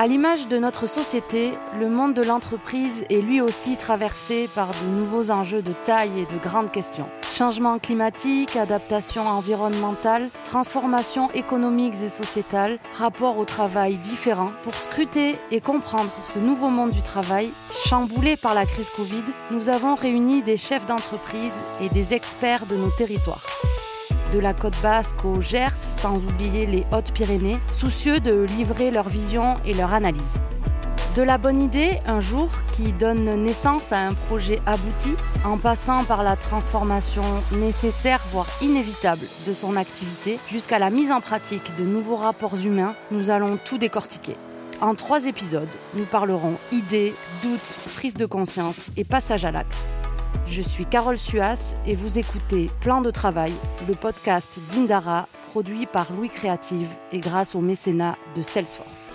À l'image de notre société, le monde de l'entreprise est lui aussi traversé par de nouveaux enjeux de taille et de grandes questions. Changement climatique, adaptation environnementale, transformation économiques et sociétales, rapport au travail différent. Pour scruter et comprendre ce nouveau monde du travail, chamboulé par la crise Covid, nous avons réuni des chefs d'entreprise et des experts de nos territoires de la côte basque au Gers, sans oublier les Hautes-Pyrénées, soucieux de livrer leur vision et leur analyse. De la bonne idée, un jour, qui donne naissance à un projet abouti, en passant par la transformation nécessaire, voire inévitable, de son activité, jusqu'à la mise en pratique de nouveaux rapports humains, nous allons tout décortiquer. En trois épisodes, nous parlerons idées, doutes, prise de conscience et passage à l'acte. Je suis Carole Suas et vous écoutez Plan de travail, le podcast d'Indara produit par Louis Créative et grâce au mécénat de Salesforce.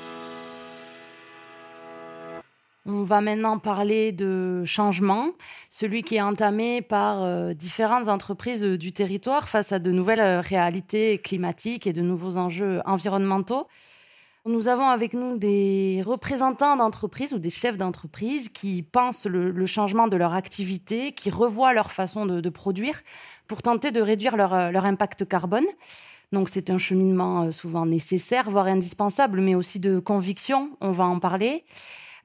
On va maintenant parler de changement, celui qui est entamé par euh, différentes entreprises du territoire face à de nouvelles euh, réalités climatiques et de nouveaux enjeux environnementaux. Nous avons avec nous des représentants d'entreprises ou des chefs d'entreprise qui pensent le, changement de leur activité, qui revoient leur façon de, produire pour tenter de réduire leur, euh, leur impact carbone. Donc c'est un cheminement euh, souvent nécessaire, voire indispensable, mais aussi de conviction, on va en parler.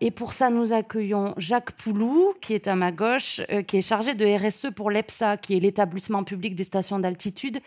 Et pour ça, nous accueillons Jacques Poulou, qui est à ma gauche, euh, qui est chargé de RSE pour l'EPSA, qui est l'établissement public des stations d'altitude,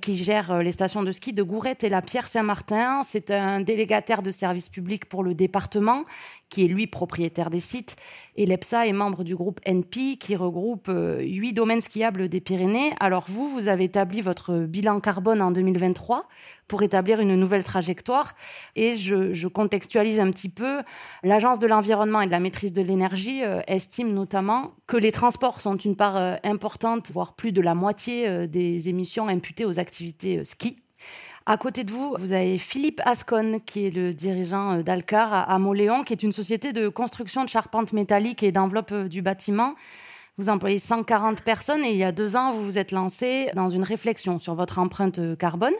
qui gère euh, les stations de ski de Gourette et la Pierre Saint-Martin. C'est un délégataire de service public pour le département, qui est lui propriétaire des sites. Et l'EPSA est membre du groupe NP, qui regroupe euh, huit domaines skiables des Pyrénées. Alors vous, vous avez établi votre bilan carbone en 2023 pour établir une nouvelle trajectoire. Et je, contextualise un petit peu. L'Agence de l'environnement et de la maîtrise de l'énergie euh, estime notamment que les transports sont une part euh, importante, voire plus de la moitié euh, des émissions imputées aux activités ski. À côté de vous, vous avez Philippe Ascon, qui est le dirigeant d'Alcar à Moléon, qui est une société de construction de charpentes métalliques et d'enveloppes du bâtiment. Vous employez 140 personnes et il y a deux ans, vous vous êtes lancé dans une réflexion sur votre empreinte carbone.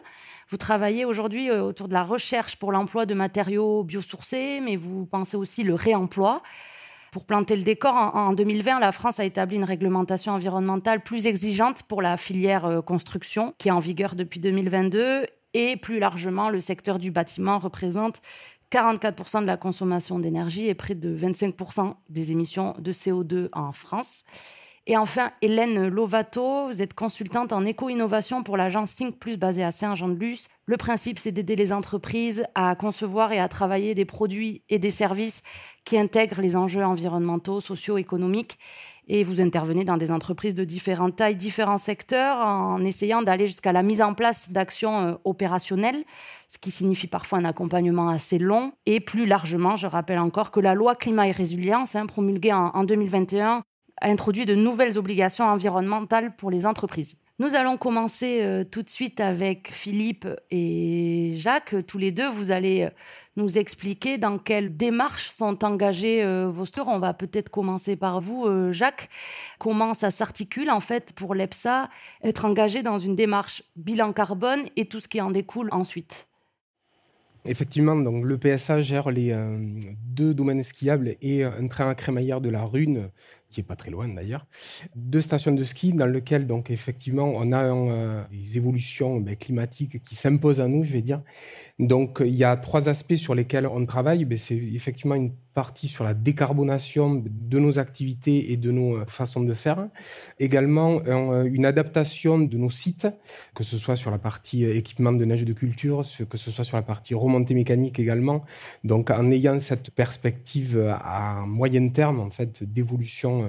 Vous travaillez aujourd'hui euh, autour de la recherche pour l'emploi de matériaux biosourcés, mais vous pensez aussi le réemploi. Pour planter le décor, en 2020, la France a établi une réglementation environnementale plus exigeante pour la filière euh, construction, qui est en vigueur depuis 2022. Et plus largement, le secteur du bâtiment représente 44% de la consommation d'énergie et près de 25% des émissions de CO2 en France. Et enfin, Hélène Lovato, vous êtes consultante en éco-innovation pour l'agence Think Plus basée à Saint-Jean-de-Luz. Le principe, c'est d'aider les entreprises à concevoir et à travailler des produits et des services qui intègrent les enjeux environnementaux, sociaux, économiques. Et vous intervenez dans des entreprises de différentes tailles, différents secteurs, en essayant d'aller jusqu'à la mise en place d'actions euh, opérationnelles, ce qui signifie parfois un accompagnement assez long. Et plus largement, je rappelle encore que la loi climat et résilience, hein, promulguée en 2021, a introduit de nouvelles obligations environnementales pour les entreprises. Nous allons commencer euh, tout de suite avec Philippe et Jacques. Tous les deux, vous allez euh, nous expliquer dans quelles démarches sont engagés euh, vos stores. On va peut-être commencer par vous, Jacques. Comment ça s'articule en fait pour l'EPSA, être engagé dans une démarche bilan carbone et tout ce qui en découle ensuite? Effectivement, donc le PSA gère les deux domaines skiables et un train à crémaillère de la Rune qui est pas très loin d'ailleurs, deux stations de ski dans lesquelles donc effectivement on a euh, des évolutions ben, climatiques qui s'imposent à nous, je vais dire. Donc il y a trois aspects sur lesquels on travaille. Ben, c'est effectivement une partie sur la décarbonation de nos activités et de nos euh, façons de faire. Également, euh, une adaptation de nos sites, que ce soit sur la partie équipement de neige de culture, que ce soit sur la partie remontée mécanique également. Donc, en ayant cette perspective à moyen terme, en fait, d'évolution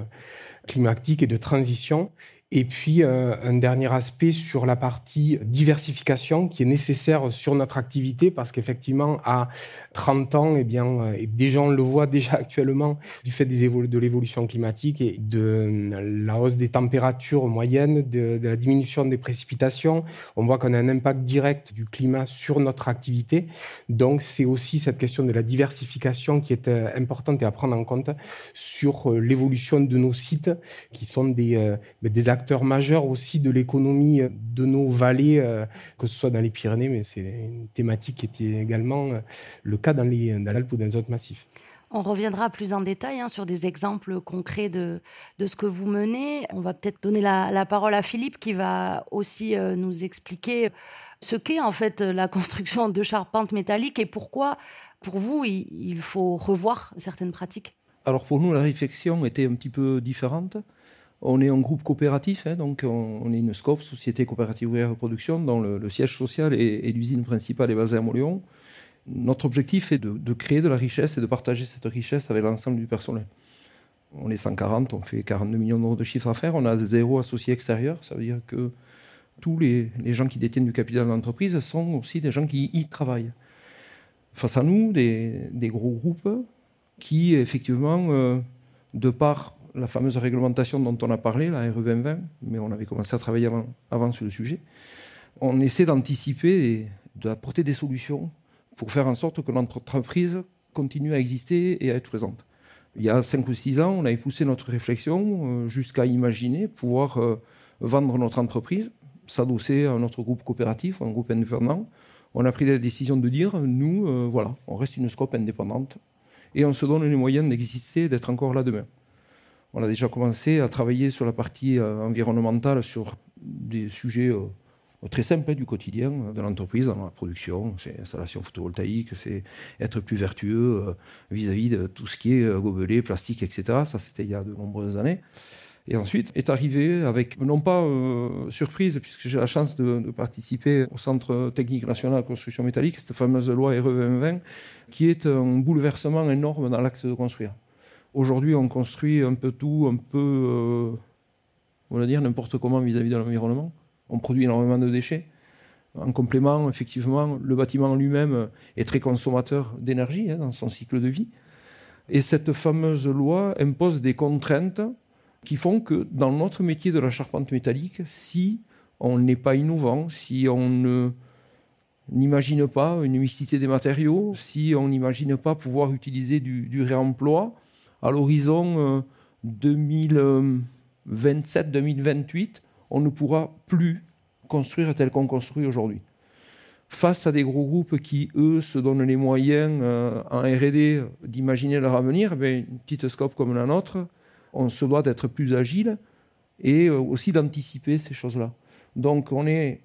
climatique et de transition. Et puis, euh, un dernier aspect sur la partie diversification qui est nécessaire sur notre activité parce qu'effectivement, à 30 ans, eh bien, euh, et déjà, on le voit déjà actuellement du fait de l'évolution climatique et de la hausse des températures moyennes, de, la diminution des précipitations, on voit qu'on a un impact direct du climat sur notre activité. Donc, c'est aussi cette question de la diversification qui est euh, importante et à prendre en compte sur l'évolution de nos sites qui sont des, des acteurs acteur majeur aussi de l'économie de nos vallées, que ce soit dans les Pyrénées, mais c'est une thématique qui était également le cas dans l'Alpes ou dans les autres massifs. On reviendra plus en détail hein, sur des exemples concrets de, de ce que vous menez. On va peut-être donner la, parole à Philippe qui va aussi euh, nous expliquer ce qu'est en fait la construction de charpentes métalliques et pourquoi, pour vous, il, faut revoir certaines pratiques. Alors pour nous, la réflexion était un petit peu différente. On est un groupe coopératif, hein, donc on, est une SCOF, Société Coopérative Ouvrière de Production, dont le, siège social et, l'usine principale est basée à Montléon notre objectif est de, créer de la richesse et de partager cette richesse avec l'ensemble du personnel. On est 140, on fait 42 millions d'euros de chiffre d'affaires, on a zéro associé extérieur, ça veut dire que tous les, gens qui détiennent du capital de l'entreprise sont aussi des gens qui y travaillent. Face à nous, des, gros groupes qui, effectivement, euh, de par la fameuse réglementation dont on a parlé, la RE 2020, mais on avait commencé à travailler avant, sur le sujet, on essaie d'anticiper et d'apporter des solutions pour faire en sorte que notre entreprise continue à exister et à être présente. Il y a 5 ou 6 ans, on avait poussé notre réflexion euh, jusqu'à imaginer pouvoir euh, vendre notre entreprise, s'adosser à notre groupe coopératif, un groupe indépendant. On a pris la décision de dire, nous, euh, voilà, on reste une scope indépendante et on se donne les moyens d'exister, d'être encore là demain. On a déjà commencé à travailler sur la partie environnementale, sur des sujets très simple hein, du quotidien de l'entreprise, dans la production, c'est installation photovoltaïque, c'est être plus vertueux euh, vis-à-vis de tout ce qui est euh, gobelet, plastique, etc. Ça, c'était il y a de nombreuses années. Et ensuite est arrivé avec, non pas euh, surprise, puisque j'ai la chance de, participer au Centre technique national de construction métallique, cette fameuse loi RE 2020, qui est un bouleversement énorme dans l'acte de construire. Aujourd'hui, on construit un peu tout, un peu, on va dire, n'importe comment vis à -vis de l'environnement on produit énormément de déchets. En complément, effectivement, le bâtiment lui-même est très consommateur d'énergie hein, dans son cycle de vie. Et cette fameuse loi impose des contraintes qui font que dans notre métier de la charpente métallique, si on n'est pas innovant, si on n'imagine pas une mixité des matériaux, si on n'imagine pas pouvoir utiliser du, réemploi, à l'horizon 2027-2028, euh, on ne pourra plus construire tel qu'on construit aujourd'hui. Face à des gros groupes qui, eux, se donnent les moyens euh, en RD d'imaginer leur avenir, ben, une petite scope comme la nôtre, on se doit d'être plus agile et euh, aussi d'anticiper ces choses-là. Donc on est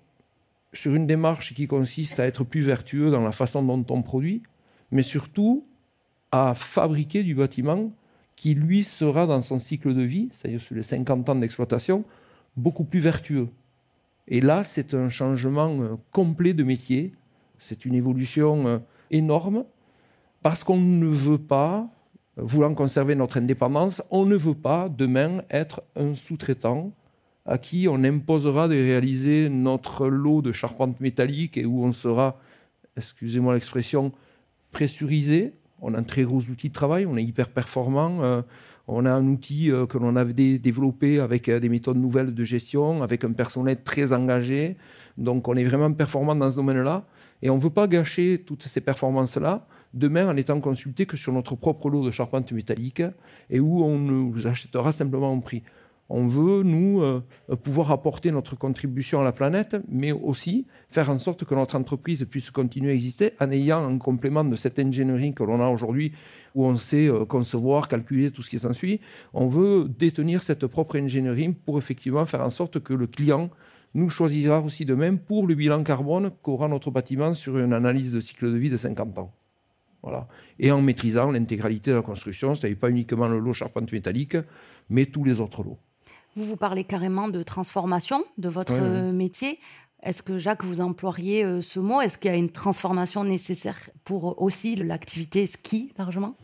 sur une démarche qui consiste à être plus vertueux dans la façon dont on produit, mais surtout à fabriquer du bâtiment qui, lui, sera dans son cycle de vie, c'est-à-dire sur les 50 ans d'exploitation, beaucoup plus vertueux. Et là, c'est un changement euh, complet de métier. C'est une évolution euh, énorme parce qu'on ne veut pas, voulant conserver notre indépendance, on ne veut pas demain être un sous-traitant à qui on imposera de réaliser notre lot de charpente métallique et où on sera, excusez-moi l'expression, pressurisé. On a un très gros outil de travail, on est hyper performant. Euh, on a un outil euh, que l'on avait développé avec euh, des méthodes nouvelles de gestion, avec un personnel très engagé. Donc on est vraiment performant dans ce domaine-là. Et on ne veut pas gâcher toutes ces performances-là demain en étant consulté que sur notre propre lot de charpente métallique et où on nous achètera simplement en prix. On veut, nous, euh, pouvoir apporter notre contribution à la planète, mais aussi faire en sorte que notre entreprise puisse continuer à exister en ayant un complément de cette ingénierie que l'on a aujourd'hui, où on sait euh, concevoir, calculer tout ce qui s'ensuit. On veut détenir cette propre ingénierie pour effectivement faire en sorte que le client nous choisira aussi de même pour le bilan carbone qu'aura notre bâtiment sur une analyse de cycle de vie de 50 ans. Voilà. Et en maîtrisant l'intégralité de la construction, c'est-à-dire pas uniquement le lot charpente métallique, mais tous les autres lots. Vous, vous parlez carrément de transformation de votre métier. Est-ce que Jacques, vous employeriez euh, ce mot? Est-ce qu'il y a une transformation nécessaire pour aussi l'activité ski largement?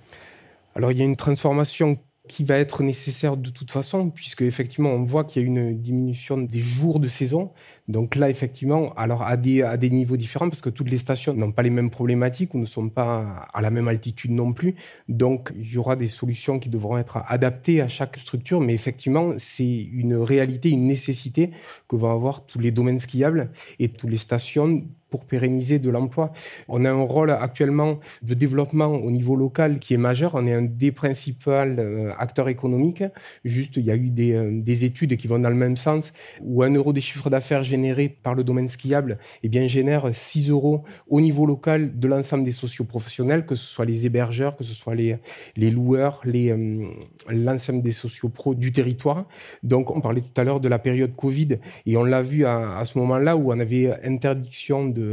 Alors il y a une transformation qui va être nécessaire de toute façon, puisque effectivement, on voit qu'il y a une diminution des jours de saison. Donc là, effectivement, alors à des, à des niveaux différents, parce que toutes les stations n'ont pas les mêmes problématiques ou ne sont pas à la même altitude non plus. Donc il y aura des solutions qui devront être adaptées à chaque structure, mais effectivement, c'est une réalité, une nécessité que vont avoir tous les domaines skiables et toutes les stations pour pérenniser de l'emploi. On a un rôle actuellement de développement au niveau local qui est majeur. On est un des principaux euh, acteurs économiques. Juste, il y a eu des, euh, des, études qui vont dans le même sens, où un euro des chiffres d'affaires générés par le domaine skiable eh bien, génère 6 euros au niveau local de l'ensemble des socioprofessionnels, que ce soit les hébergeurs, que ce soit les, les loueurs, les, euh, l'ensemble des sociopros du territoire. Donc, on parlait tout à l'heure de la période Covid, et on l'a vu à ce moment-là où on avait interdiction de,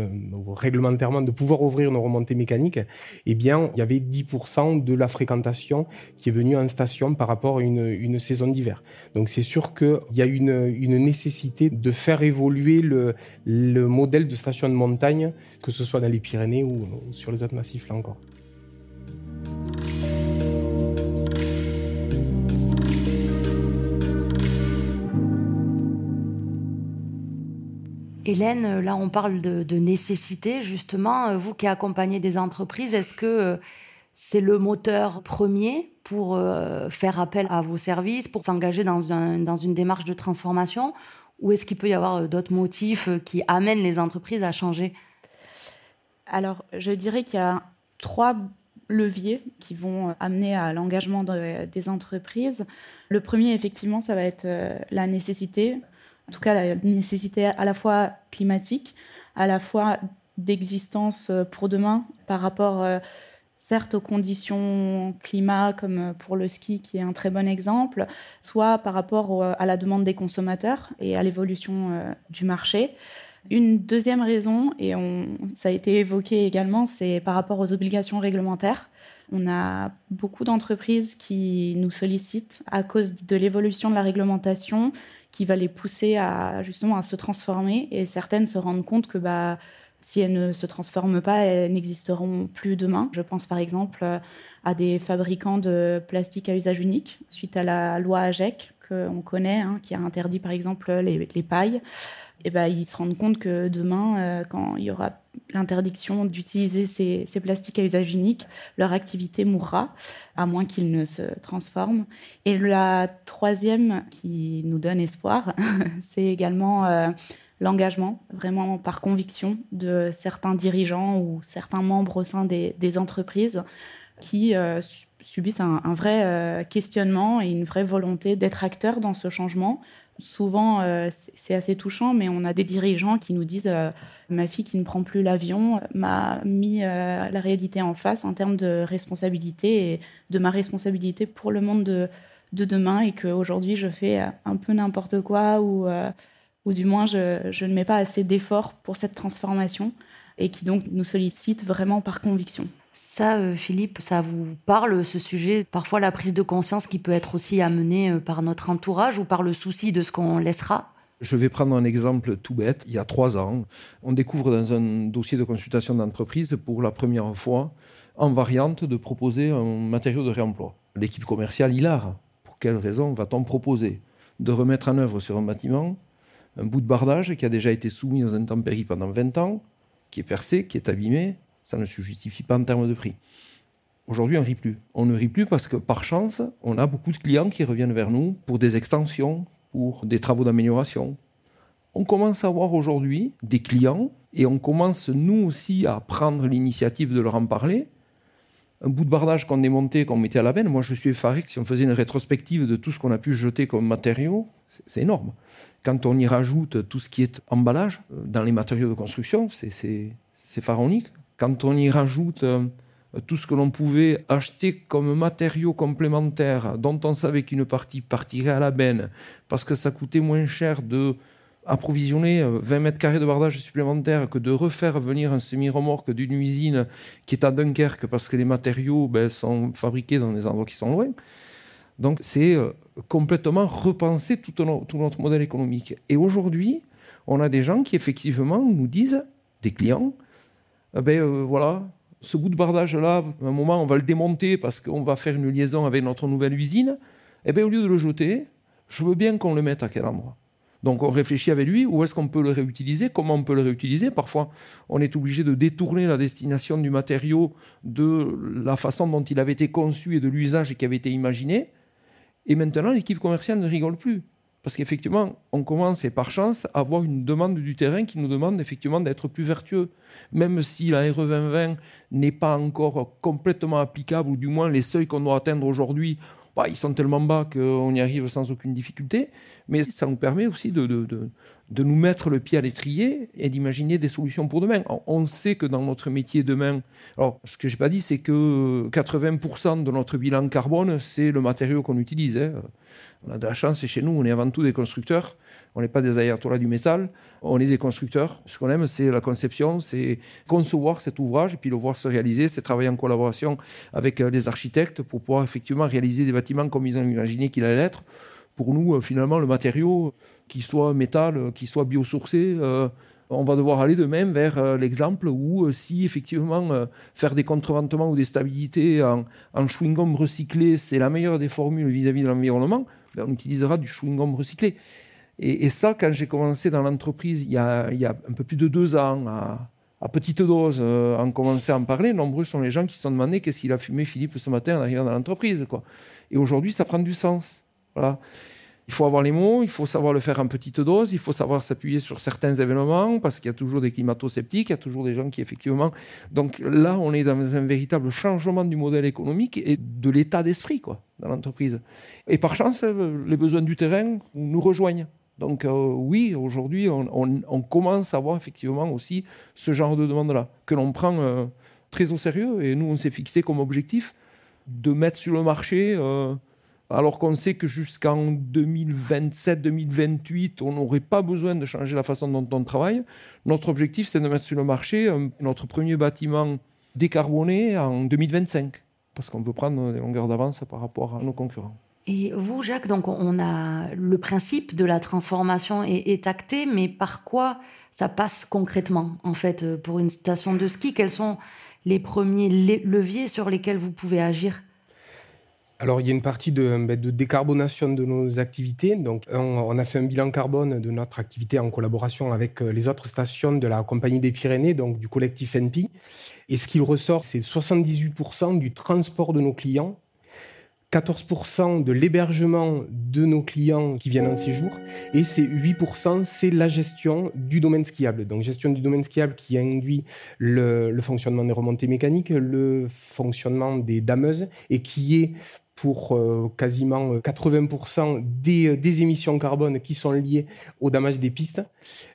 réglementairement de pouvoir ouvrir nos remontées mécaniques, eh bien, il y avait 10% de la fréquentation qui est venue en station par rapport à une, saison d'hiver. Donc, c'est sûr qu'il y a une, nécessité de faire évoluer le modèle de station de montagne, que ce soit dans les Pyrénées ou sur les autres massifs, là encore. Hélène, euh, là on parle de, nécessité, justement. Euh, vous qui accompagnez des entreprises, est-ce que euh, c'est le moteur premier pour faire appel à vos services, pour s'engager dans, une démarche de transformation? Ou est-ce qu'il peut y avoir d'autres motifs qui amènent les entreprises à changer? Alors, je dirais qu'il y a trois leviers qui vont amener à l'engagement des entreprises. Le premier, effectivement, ça va être la nécessité en tout cas la nécessité à la fois climatique, à la fois d'existence euh, pour demain par rapport euh, certes aux conditions climat comme euh, pour le ski qui est un très bon exemple, soit par rapport à la demande des consommateurs et à l'évolution du marché. Une deuxième raison, et ça a été évoqué également, c'est par rapport aux obligations réglementaires. On a beaucoup d'entreprises qui nous sollicitent à cause de l'évolution de la réglementation qui va les pousser à justement à se transformer et certaines se rendent compte que bah si elles ne se transforment pas, elles n'existeront plus demain. Je pense par exemple à des fabricants de plastique à usage unique suite à la loi AGEC qu'on connaît, hein, qui a interdit par exemple les, les pailles. Et ben, ils se rendent compte que demain, euh, quand il y aura l'interdiction d'utiliser ces, plastiques à usage unique, leur activité mourra, à moins qu'ils ne se transforment. Et la troisième qui nous donne espoir, c'est également euh, l'engagement, vraiment par conviction, de certains dirigeants ou certains membres au sein des, entreprises qui euh, subissent un vrai questionnement et une vraie volonté d'être acteurs dans ce changement souvent, euh, c'est assez touchant, mais on a des dirigeants qui nous disent euh, ma fille qui ne prend plus l'avion m'a mis euh, la réalité en face en termes de responsabilité et de ma responsabilité pour le monde de, demain et qu'aujourd'hui je fais un peu n'importe quoi ou, ou du moins je ne mets pas assez d'efforts pour cette transformation et qui donc nous sollicite vraiment par conviction. Ça, euh, Philippe, ça vous parle, ce sujet Parfois la prise de conscience qui peut être aussi amenée euh, par notre entourage ou par le souci de ce qu'on laissera? Je vais prendre un exemple tout bête. Il y a trois ans, on découvre dans un dossier de consultation d'entreprise pour la première fois en variante de proposer un matériau de réemploi. L'équipe commerciale hilar. Pour quelle raison va-t-on proposer de remettre en œuvre sur un bâtiment un bout de bardage qui a déjà été soumis aux intempéries pendant 20 ans, qui est percé, qui est abîmé, ça ne se justifie pas en termes de prix. Aujourd'hui, on ne rit plus. On ne rit plus parce que par chance, on a beaucoup de clients qui reviennent vers nous pour des extensions, pour des travaux d'amélioration. On commence à avoir aujourd'hui des clients et on commence nous aussi à prendre l'initiative de leur en parler. Un bout de bardage qu'on démontait, qu'on mettait à la veine, moi je suis effaré que si on faisait une rétrospective de tout ce qu'on a pu jeter comme matériaux, c'est énorme. Quand on y rajoute tout ce qui est emballage euh, dans les matériaux de construction, c'est pharaonique quand on y rajoute euh, tout ce que l'on pouvait acheter comme matériaux complémentaires, dont on savait qu'une partie partirait à la benne, parce que ça coûtait moins cher de approvisionner 20 euh, mètres carrés de bardage supplémentaire que de refaire venir un semi-remorque d'une usine qui est à Dunkerque parce que les matériaux ben, sont fabriqués dans des endroits qui sont loin. Donc c'est euh, complètement repenser tout notre modèle économique. Et aujourd'hui, on a des gens qui effectivement nous disent, des clients, eh ben euh, voilà, ce bout de bardage-là, à un moment, on va le démonter parce qu'on va faire une liaison avec notre nouvelle usine. Eh bien, au lieu de le jeter, je veux bien qu'on le mette à quel endroit? Donc, on réfléchit avec lui, où est-ce qu'on peut le réutiliser, comment on peut le réutiliser? Parfois, on est obligé de détourner la destination du matériau de la façon dont il avait été conçu et de l'usage qui avait été imaginé. Et maintenant, l'équipe commerciale ne rigole plus. Parce qu'effectivement, on commence, et par chance, à avoir une demande du terrain qui nous demande effectivement d'être plus vertueux. Même si la RE 2020 n'est pas encore complètement applicable, ou du moins les seuils qu'on doit atteindre aujourd'hui, bah, ils sont tellement bas qu'on y arrive sans aucune difficulté. Mais ça nous permet aussi de, de, de, nous mettre le pied à l'étrier et d'imaginer des solutions pour demain. On sait que dans notre métier demain, alors ce que je n'ai pas dit, c'est que 80% de notre bilan carbone, c'est le matériau qu'on utilise. Hein. On a de la chance, et chez nous, on est avant tout des constructeurs. On n'est pas des ayatollahs du métal, on est des constructeurs. Ce qu'on aime, c'est la conception, c'est concevoir cet ouvrage et puis le voir se réaliser, c'est travailler en collaboration avec euh, les architectes pour pouvoir effectivement réaliser des bâtiments comme ils ont imaginé qu'il allait être. Pour nous, euh, finalement, le matériau, qu'il soit métal, euh, qu'il soit biosourcé, on va devoir aller de même vers l'exemple où si effectivement faire des contreventements ou des stabilités en, chewing-gum recyclé, c'est la meilleure des formules vis-à-vis de l'environnement, ben, on utilisera du chewing-gum recyclé. Et, ça, quand j'ai commencé dans l'entreprise il, y a un peu plus de deux ans, à, petite dose, euh, en commençant à en parler, nombreux sont les gens qui se sont demandé qu'est-ce qu'il a fumé Philippe ce matin en arrivant dans l'entreprise. Quoi. Et aujourd'hui, ça prend du sens. Voilà. Il faut avoir les mots, il faut savoir le faire en petite dose, il faut savoir s'appuyer sur certains événements, parce qu'il y a toujours des climato-sceptiques, il y a toujours des gens qui, effectivement. Donc là, on est dans un véritable changement du modèle économique et de l'état d'esprit quoi, dans l'entreprise. Et par chance, les besoins du terrain nous rejoignent. Donc euh, oui, aujourd'hui, on, commence à voir effectivement aussi ce genre de demande-là, que l'on prend euh, très au sérieux. Et nous, on s'est fixé comme objectif de mettre sur le marché, euh, alors qu'on sait que jusqu'en 2027-2028, on n'aurait pas besoin de changer la façon dont on travaille. Notre objectif, c'est de mettre sur le marché notre premier bâtiment décarboné en 2025, parce qu'on veut prendre des longueurs d'avance par rapport à nos concurrents. Et vous, Jacques, donc on a le principe de la transformation est, acté, mais par quoi ça passe concrètement, en fait, pour une station de ski? Quels sont les premiers leviers sur lesquels vous pouvez agir? Alors, il y a une partie de, ben, décarbonation de nos activités. Donc, on, a fait un bilan carbone de notre activité en collaboration avec euh, les autres stations de la Compagnie des Pyrénées, donc du collectif NP. Et ce qu'il ressort, c'est 78% du transport de nos clients 14% de l'hébergement de nos clients qui viennent en séjour et ces 8% c'est la gestion du domaine skiable. Donc gestion du domaine skiable qui induit le, fonctionnement des remontées mécaniques, le fonctionnement des dameuses et qui est pour euh, quasiment 80% euh, des, euh, des, émissions carbone qui sont liées au damage des pistes.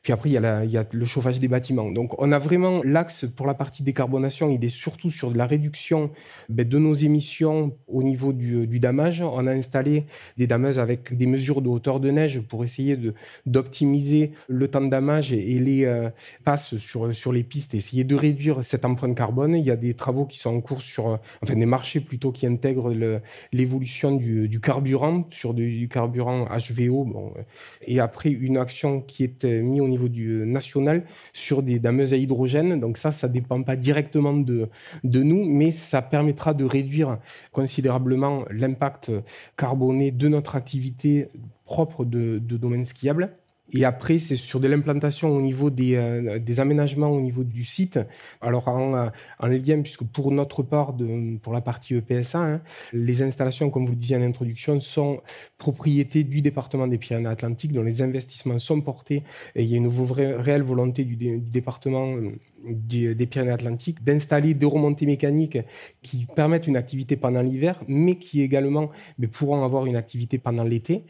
Puis après, il y, a le chauffage des bâtiments. Donc, on a vraiment l'axe pour la partie décarbonation, il est surtout sur la réduction ben, de nos émissions au niveau du, du, damage. On a installé des dameuses avec des mesures de hauteur de neige pour essayer d'optimiser le temps de damage et, les passes sur, sur les pistes, essayer de réduire cette empreinte carbone. Il y a des travaux qui sont en cours sur, enfin des marchés plutôt qui intègrent le, l'évolution du, carburant sur du, carburant HVO. Euh, et après, une action qui est euh, mise au niveau du national sur des dameuses à hydrogène. Donc ça, ça dépend pas directement de, nous, mais ça permettra de réduire considérablement l'impact carboné de notre activité propre de domaine skiable. Et après, c'est sur de l'implantation au niveau des, euh, des, aménagements au niveau du site. Alors, en, euh, en lien, puisque pour notre part, de, pour la partie EPSA, hein, les installations, comme vous le disiez en introduction, sont propriété du département des Pyrénées-Atlantiques, dont les investissements sont portés. Et il y a une vraie, réelle volonté du, département euh, des Pyrénées-Atlantiques d'installer des remontées mécaniques qui permettent une activité pendant l'hiver, mais qui également mais pourront avoir une activité pendant l'été.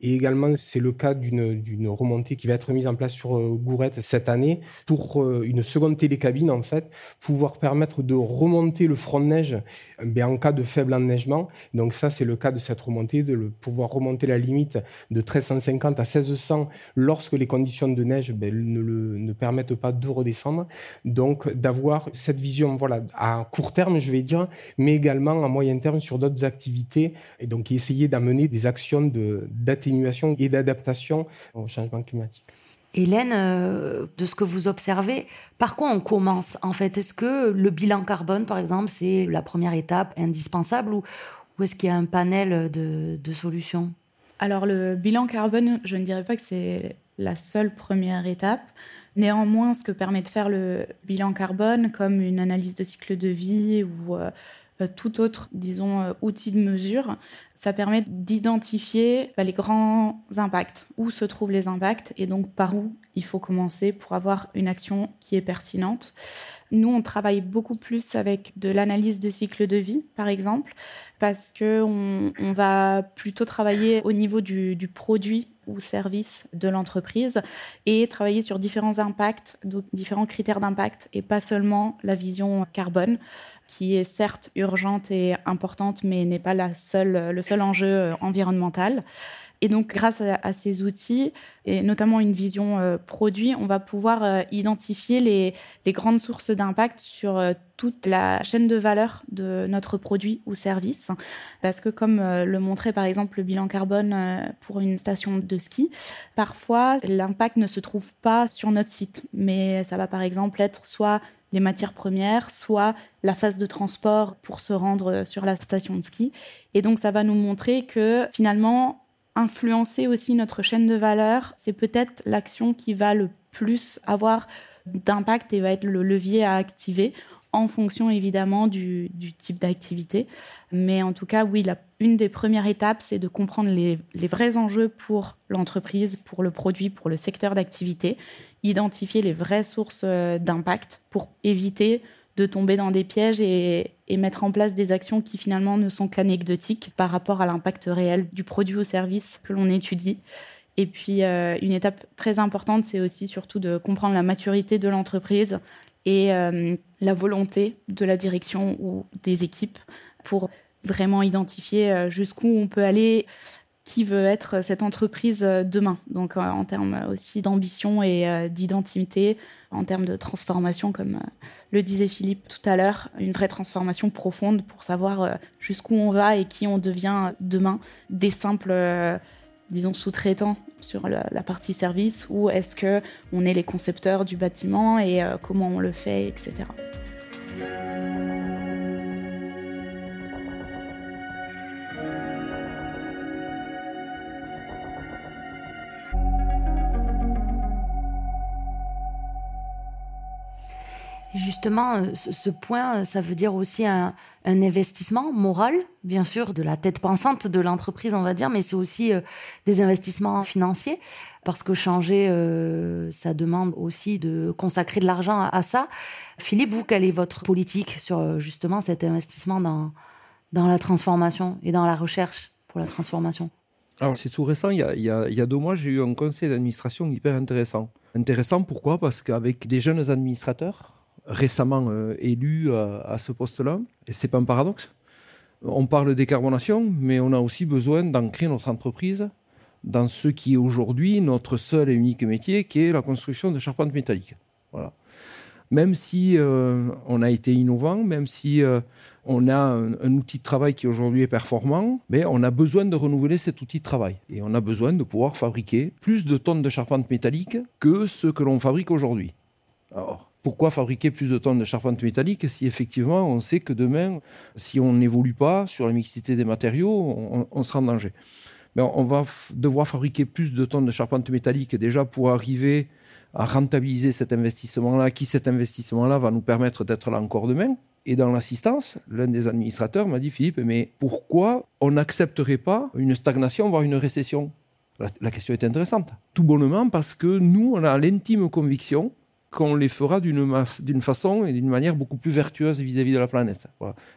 Et également, c'est le cas d'une remontée qui va être mise en place sur euh, Gourette cette année pour euh, une seconde télécabine, en fait, pouvoir permettre de remonter le front de neige ben, en cas de faible enneigement. Donc ça, c'est le cas de cette remontée, de pouvoir remonter la limite de 1350 à 1600 lorsque les conditions de neige ben, ne, le, ne permettent pas de redescendre. Donc d'avoir cette vision voilà, à court terme, je vais dire, mais également à moyen terme sur d'autres activités, et donc essayer d'amener des actions d'atténuation et d'adaptation au changement climatique. Hélène, euh, de ce que vous observez, par quoi on commence en fait? Est-ce que le bilan carbone, par exemple, c'est la première étape indispensable ou, est-ce qu'il y a un panel de, de solutions? Alors le bilan carbone, je ne dirais pas que c'est la seule première étape. Néanmoins, ce que permet de faire le bilan carbone, comme une analyse de cycle de vie ou euh, tout autre, disons, outil de mesure, ça permet d'identifier bah, les grands impacts, où se trouvent les impacts et donc par où il faut commencer pour avoir une action qui est pertinente. Nous, on travaille beaucoup plus avec de l'analyse de cycle de vie, par exemple, parce qu'on on va plutôt travailler au niveau du, du produit ou service de l'entreprise et travailler sur différents impacts, différents critères d'impact et pas seulement la vision carbone qui est certes urgente et importante, mais n'est pas la seule, le seul enjeu euh, environnemental. Et donc, grâce à, ces outils, et notamment une vision euh, produit, on va pouvoir euh, identifier les, grandes sources d'impact sur toute la chaîne de valeur de notre produit ou service. Parce que, comme le montrait par exemple le bilan carbone pour une station de ski, parfois l'impact ne se trouve pas sur notre site, mais ça va par exemple être soit les matières premières, soit la phase de transport pour se rendre sur la station de ski. Et donc, ça va nous montrer que finalement, influencer aussi notre chaîne de valeur, c'est peut-être l'action qui va le plus avoir d'impact et va être le levier à activer en fonction évidemment du, type d'activité. Mais en tout cas, oui, une des premières étapes, c'est de comprendre les, les vrais enjeux pour l'entreprise, pour le produit, pour le secteur d'activité identifier les vraies sources euh, d'impact pour éviter de tomber dans des pièges et, mettre en place des actions qui finalement ne sont qu'anecdotiques par rapport à l'impact réel du produit ou service que l'on étudie. Et puis, euh, une étape très importante, c'est aussi surtout de comprendre la maturité de l'entreprise et euh, la volonté de la direction ou des équipes pour vraiment identifier jusqu'où on peut aller qui veut être cette entreprise euh, demain. Donc euh, en termes aussi d'ambition et euh, d'identité, en termes de transformation, comme le disait Philippe tout à l'heure, une vraie transformation profonde pour savoir jusqu'où on va et qui on devient demain. Des simples, disons, sous-traitants sur la, partie service ou est-ce que on est les concepteurs du bâtiment et comment on le fait, etc. Justement, euh, ce point, euh, ça veut dire aussi un, investissement moral, bien sûr, de la tête pensante de l'entreprise, on va dire, mais c'est aussi euh, des investissements financiers, parce que changer, ça demande aussi de consacrer de l'argent à, ça. Philippe, vous, quelle est votre politique sur justement cet investissement dans, la transformation et dans la recherche pour la transformation? Alors, c'est tout récent. Il y, a, il, y a, deux mois, j'ai eu un conseil d'administration hyper intéressant. Intéressant, pourquoi? Parce qu'avec des jeunes administrateurs, récemment euh, élu à, ce poste-là. Et c'est pas un paradoxe. On parle de décarbonation, mais on a aussi besoin d'ancrer notre entreprise dans ce qui est aujourd'hui notre seul et unique métier, qui est la construction de charpentes métalliques. Voilà. Même si euh, on a été innovant, même si euh, on a un, outil de travail qui aujourd'hui est performant, mais on a besoin de renouveler cet outil de travail. Et on a besoin de pouvoir fabriquer plus de tonnes de charpentes métalliques que ce que l'on fabrique aujourd'hui. Alors, pourquoi fabriquer plus de tonnes de charpente métallique si effectivement on sait que demain, si on n'évolue pas sur la mixité des matériaux, on, sera en danger Mais On va devoir fabriquer plus de tonnes de charpente métallique déjà pour arriver à rentabiliser cet investissement-là, qui cet investissement-là va nous permettre d'être là encore demain. Et dans l'assistance, l'un des administrateurs m'a dit, Philippe, mais pourquoi on n'accepterait pas une stagnation, voire une récession? La question est intéressante. Tout bonnement parce que nous, on a l'intime conviction qu'on les fera d'une façon et d'une manière beaucoup plus vertueuse vis-à-vis de la planète.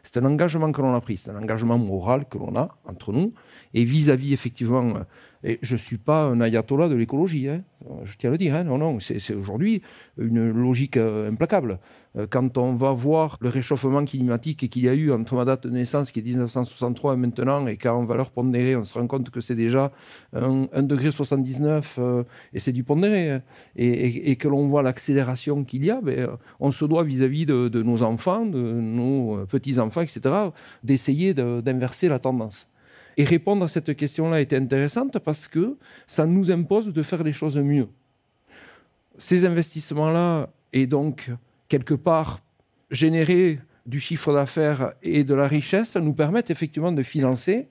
C'est un engagement que l'on a pris, c'est un engagement moral que l'on a entre nous et vis-à-vis effectivement, et je ne suis pas un ayatollah de l'écologie, hein, je tiens à le dire, hein, non, non, c'est aujourd'hui une logique euh, implacable. Euh, quand on va voir le réchauffement climatique qu'il y a eu entre ma date de naissance, qui est 1963, et maintenant, et quand on va leur pondérer, on se rend compte que c'est déjà 1, degré 79, euh, et c'est du pondéré, hein. et, que l'on voit l'accélération qu'il y a, ben, on se doit vis-à-vis de, de, nos enfants, de nos petits-enfants, etc., d'essayer d'inverser la tendance. Et répondre à cette question-là était intéressante parce que ça nous impose de faire les choses mieux. Ces investissements-là, et donc quelque part générer du chiffre d'affaires et de la richesse nous permettent effectivement de financer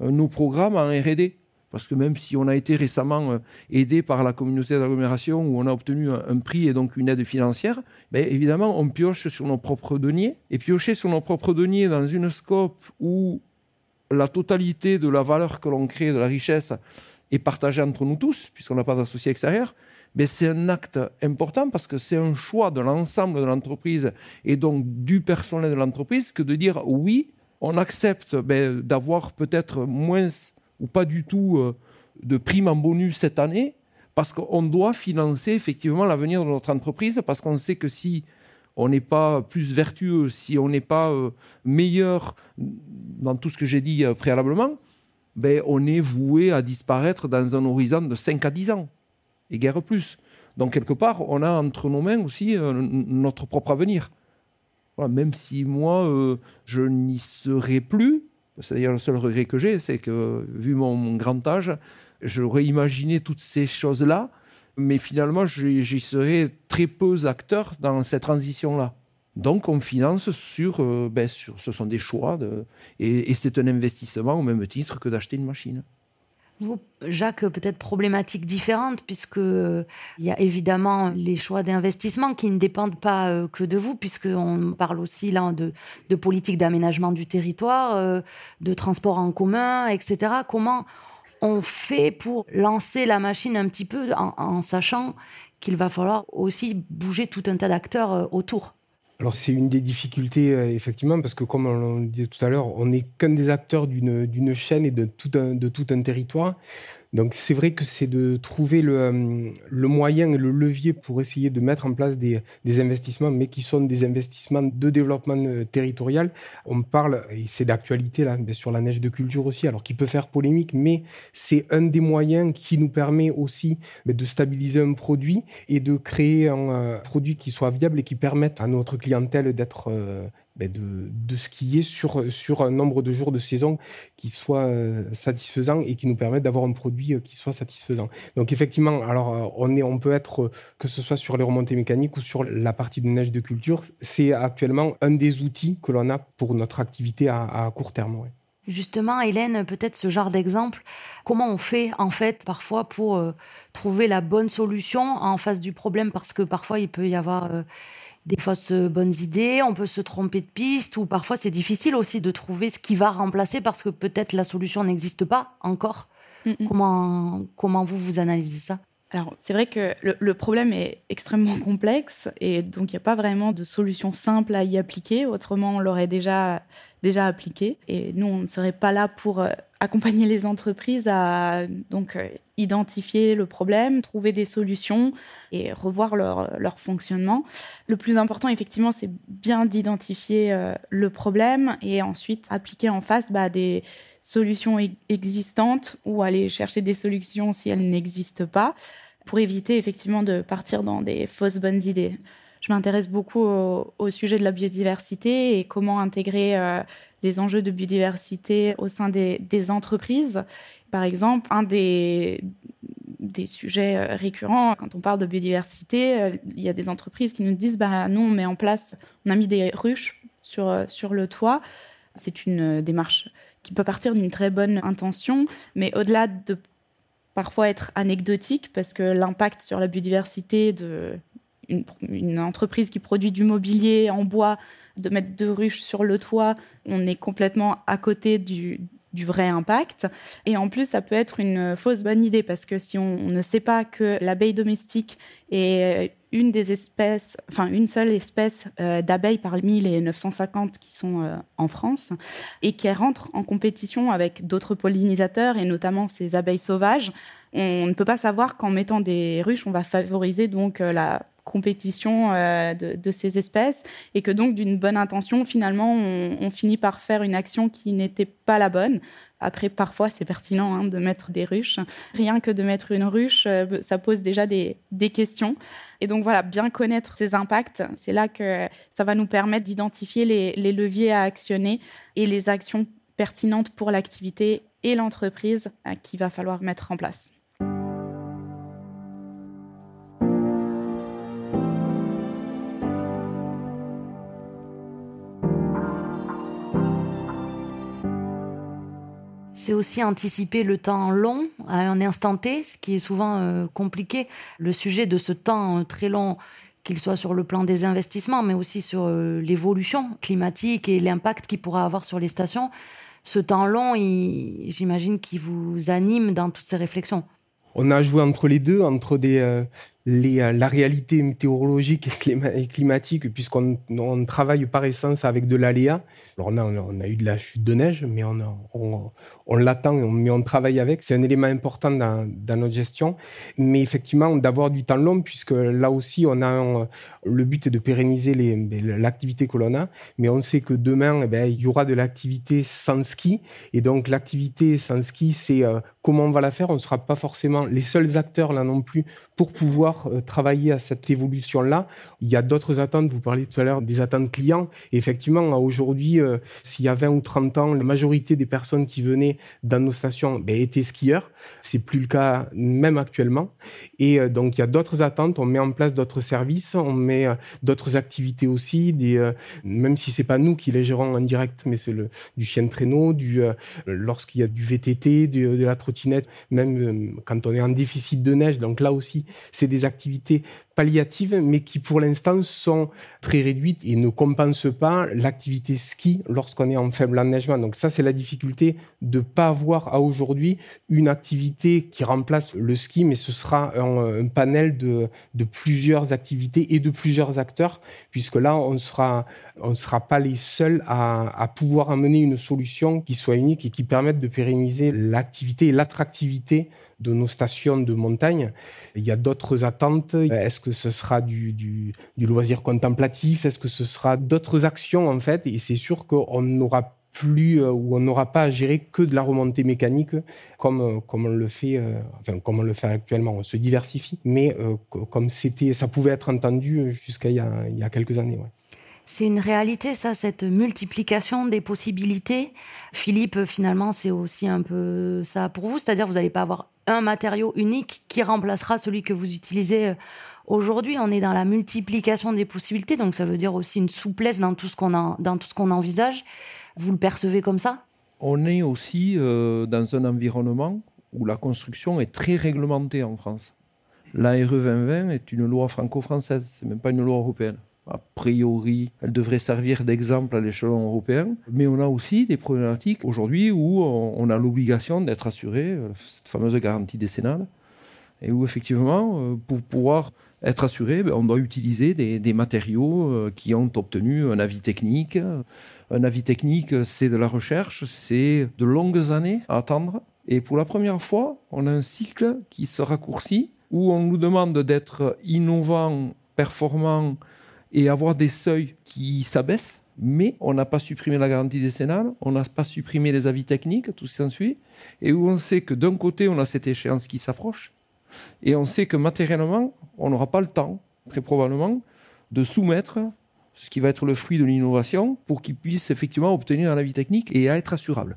euh, nos programmes en RD. parce que même si on a été récemment euh, aidé par la communauté d'agglomération où on a obtenu un, prix et donc une aide financière, ben évidemment, on pioche sur nos propres deniers. Et piocher sur nos propres deniers dans une scope où la totalité de la valeur que l'on crée, de la richesse, est partagée entre nous tous, puisqu'on n'a pas d'associé extérieur, mais c'est un acte important parce que c'est un choix de l'ensemble de l'entreprise et donc du personnel de l'entreprise que de dire oui, on accepte ben, d'avoir peut-être moins ou pas du tout euh, de prime en bonus cette année, parce qu'on doit financer effectivement l'avenir de notre entreprise, parce qu'on sait que si on n'est pas plus vertueux, si on n'est pas euh, meilleur dans tout ce que j'ai dit euh, préalablement, ben, on est voué à disparaître dans un horizon de 5 à 10 ans, et guère plus. Donc quelque part, on a entre nos mains aussi notre propre avenir. même si moi, je n'y serai plus, c'est d'ailleurs le seul regret que j'ai, c'est que, vu mon, grand âge, j'aurais imaginé toutes ces choses-là, mais finalement, j'y serais très peu acteur dans cette transition-là. Donc, on finance sur, euh, ben, sur, ce sont des choix, de, et c'est un investissement au même titre que d'acheter une machine. Jacques, peut-être problématique différente, puisque il y a évidemment les choix d'investissement qui ne dépendent pas euh, que de vous, puisqu'on parle aussi là de, politique d'aménagement du territoire, euh, de transport en commun, etc. Comment on fait pour lancer la machine un petit peu en sachant qu'il va falloir aussi bouger tout un tas d'acteurs autour alors c'est une des difficultés, euh, effectivement, parce que comme on le disait tout à l'heure, on n'est qu'un des acteurs d'une chaîne et de tout un territoire. Donc c'est vrai que c'est de trouver le, euh, le, moyen et le levier pour essayer de mettre en place des, des investissements, mais qui sont des investissements de développement euh, territorial. On parle, et c'est d'actualité là, bien sûr la neige de culture aussi, alors qui peut faire polémique, mais c'est un des moyens qui nous permet aussi de stabiliser un produit et de créer un euh, produit qui soit viable et qui permette à notre clientèle d'être de, de, skier sur, sur un nombre de jours de saison qui soit euh, satisfaisant et qui nous permette d'avoir un produit euh, qui soit satisfaisant. Donc effectivement, alors euh, on, est, on peut être, que ce soit sur les remontées mécaniques ou sur la partie de neige de culture, c'est actuellement un des outils que l'on a pour notre activité à court terme. Justement, Hélène, peut-être ce genre d'exemple, comment on fait en fait parfois pour trouver la bonne solution en face du problème? Parce que parfois il peut y avoir des fausses bonnes idées, on peut se tromper de piste, ou parfois c'est difficile aussi de trouver ce qui va remplacer parce que peut-être la solution n'existe pas encore. Comment, comment vous, vous analysez ça? Alors, c'est vrai que le, problème est extrêmement complexe et donc il n'y a pas vraiment de solution simple à y appliquer. Autrement, on l'aurait déjà, déjà appliqué. Et nous, on ne serait pas là pour euh, accompagner les entreprises à donc euh, identifier le problème, trouver des solutions et revoir leur, leur fonctionnement. Le plus important, effectivement, c'est bien d'identifier euh, le problème et ensuite appliquer en face bah, des solutions existantes ou aller chercher des solutions si elles n'existent pas pour éviter effectivement de partir dans des fausses bonnes idées. Je m'intéresse beaucoup au, sujet de la biodiversité et comment intégrer euh, les enjeux de biodiversité au sein des, entreprises. Par exemple, un des, sujets euh, récurrents quand on parle de biodiversité, euh, il y a des entreprises qui nous disent bah, nous, on met en place, on a mis des ruches sur, sur le toit. C'est une démarche qui peut partir d'une très bonne intention, mais au-delà de parfois être anecdotique, parce que l'impact sur la biodiversité de une, entreprise qui produit du mobilier en bois, de mettre deux ruches sur le toit, on est complètement à côté du, vrai impact. Et en plus, ça peut être une fausse bonne idée parce que si on, ne sait pas que l'abeille domestique est une des espèces, enfin une seule espèce euh, d'abeilles parmi les 950 qui sont euh, en France et qui rentre en compétition avec d'autres pollinisateurs et notamment ces abeilles sauvages, on ne peut pas savoir qu'en mettant des ruches, on va favoriser donc euh, la compétition de, ces espèces et que donc d'une bonne intention, finalement, on, finit par faire une action qui n'était pas la bonne. Après, parfois, c'est pertinent hein, de mettre des ruches. Rien que de mettre une ruche, ça pose déjà des, des questions. Et donc voilà, bien connaître ces impacts, c'est là que ça va nous permettre d'identifier les, leviers à actionner et les actions pertinentes pour l'activité et l'entreprise euh, qu'il va falloir mettre en place. C'est aussi anticiper le temps long à un instant T, ce qui est souvent euh, compliqué. Le sujet de ce temps euh, très long, qu'il soit sur le plan des investissements, mais aussi sur euh, l'évolution climatique et l'impact qu'il pourra avoir sur les stations. Ce temps long, j'imagine qu'il vous anime dans toutes ces réflexions. On a joué entre les deux, entre des, euh, la réalité météorologique et, climatique, puisqu'on on travaille par essence avec de l'aléa. Alors on a, on a eu de la chute de neige, mais on, l'attend, mais on travaille avec. C'est un élément important dans, dans, notre gestion. Mais effectivement, d'avoir du temps long, puisque là aussi, on a le but est de pérenniser ben, l'activité que l'on a, mais on sait que demain, eh ben, il y aura de l'activité sans ski. Et donc l'activité sans ski, c'est euh, comment on va la faire? On ne sera pas forcément les seuls acteurs là non plus pour pouvoir euh, travailler à cette évolution-là. Il y a d'autres attentes. Vous parliez tout à l'heure des attentes clients. Et effectivement, aujourd'hui, euh, s'il y a 20 ou 30 ans, la majorité des personnes qui venaient dans nos stations ben, étaient skieurs. C'est plus le cas même actuellement. Et euh, donc, il y a d'autres attentes. On met en place d'autres services, on met d'autres activités aussi. Même si c'est pas nous qui les gérons en direct, mais c'est du chien de traîneau, du lorsqu'il y a du VTT, de la trottinette, même quand on est en déficit de neige. Donc là aussi, c'est des activités palliatives, mais qui pour l'instant sont très réduites et ne compensent pas l'activité ski lorsqu'on est en faible enneigement. Donc ça, c'est la difficulté de pas avoir à aujourd'hui une activité qui remplace le ski, mais ce sera un, panel de, plusieurs activités et de plusieurs acteurs, puisque là, on sera, on sera pas les seuls à pouvoir amener une solution qui soit unique et qui permette de pérenniser l'activité et l'attractivité de nos stations de montagne. Il y a d'autres attentes. Est-ce que ce sera du, loisir contemplatif? Est-ce que ce sera d'autres actions en fait? Et c'est sûr qu'on n'aura plus euh, ou on n'aura pas à gérer que de la remontée mécanique comme euh, comme on le fait euh, enfin comme on le fait actuellement on se diversifie mais comme c'était ça pouvait être entendu jusqu'à il, y a quelques années. C'est une réalité, ça, cette multiplication des possibilités. Philippe, finalement, c'est aussi un peu ça pour vous, c'est-à-dire vous n'allez pas avoir un matériau unique qui remplacera celui que vous utilisez euh, aujourd'hui. On est dans la multiplication des possibilités, donc ça veut dire aussi une souplesse dans tout ce qu'on dans tout ce qu'on envisage. Vous le percevez comme ça? On est aussi euh, dans un environnement où la construction est très réglementée en France. L'ARE 2020 est une loi franco-française, c'est même pas une loi européenne. A priori, elle devrait servir d'exemple à l'échelon européen. Mais on a aussi des problématiques aujourd'hui où on a l'obligation d'être assuré, euh, cette fameuse garantie décennale, et où effectivement, euh, pour pouvoir être assuré, ben, on doit utiliser des, matériaux euh, qui ont obtenu un avis technique. Un avis technique, c'est de la recherche, c'est de longues années à attendre. Et pour la première fois, on a un cycle qui se raccourcit, où on nous demande d'être innovant, performant, et avoir des seuils qui s'abaissent. Mais on n'a pas supprimé la garantie décennale, on n'a pas supprimé les avis techniques, tout ce qui s'ensuit, et où on sait que d'un côté, on a cette échéance qui s'approche, et on sait que matériellement, on n'aura pas le temps, très probablement, de soumettre ce qui va être le fruit de l'innovation pour qu'il puisse effectivement obtenir un avis technique et être assurable.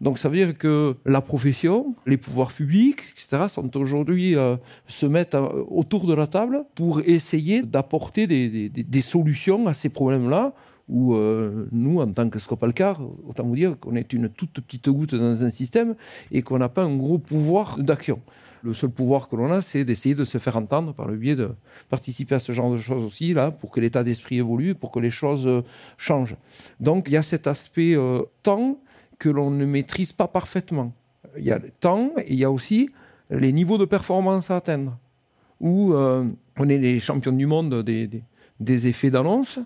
Donc ça veut dire que la profession, les pouvoirs publics, etc., sont aujourd'hui euh, se mettent euh, autour de la table pour essayer d'apporter des, des, des, solutions à ces problèmes-là. Où euh, nous, en tant que Scopalcar, autant vous dire qu'on est une toute petite goutte dans un système et qu'on n'a pas un gros pouvoir d'action. Le seul pouvoir que l'on a, c'est d'essayer de se faire entendre par le biais de participer à ce genre de choses aussi, là, pour que l'état d'esprit évolue, pour que les choses changent. Donc il y a cet aspect temps que l'on ne maîtrise pas parfaitement. Il y a le temps et il y a aussi les niveaux de performance à atteindre, où euh, on est les champions du monde des, des, effets d'annonce,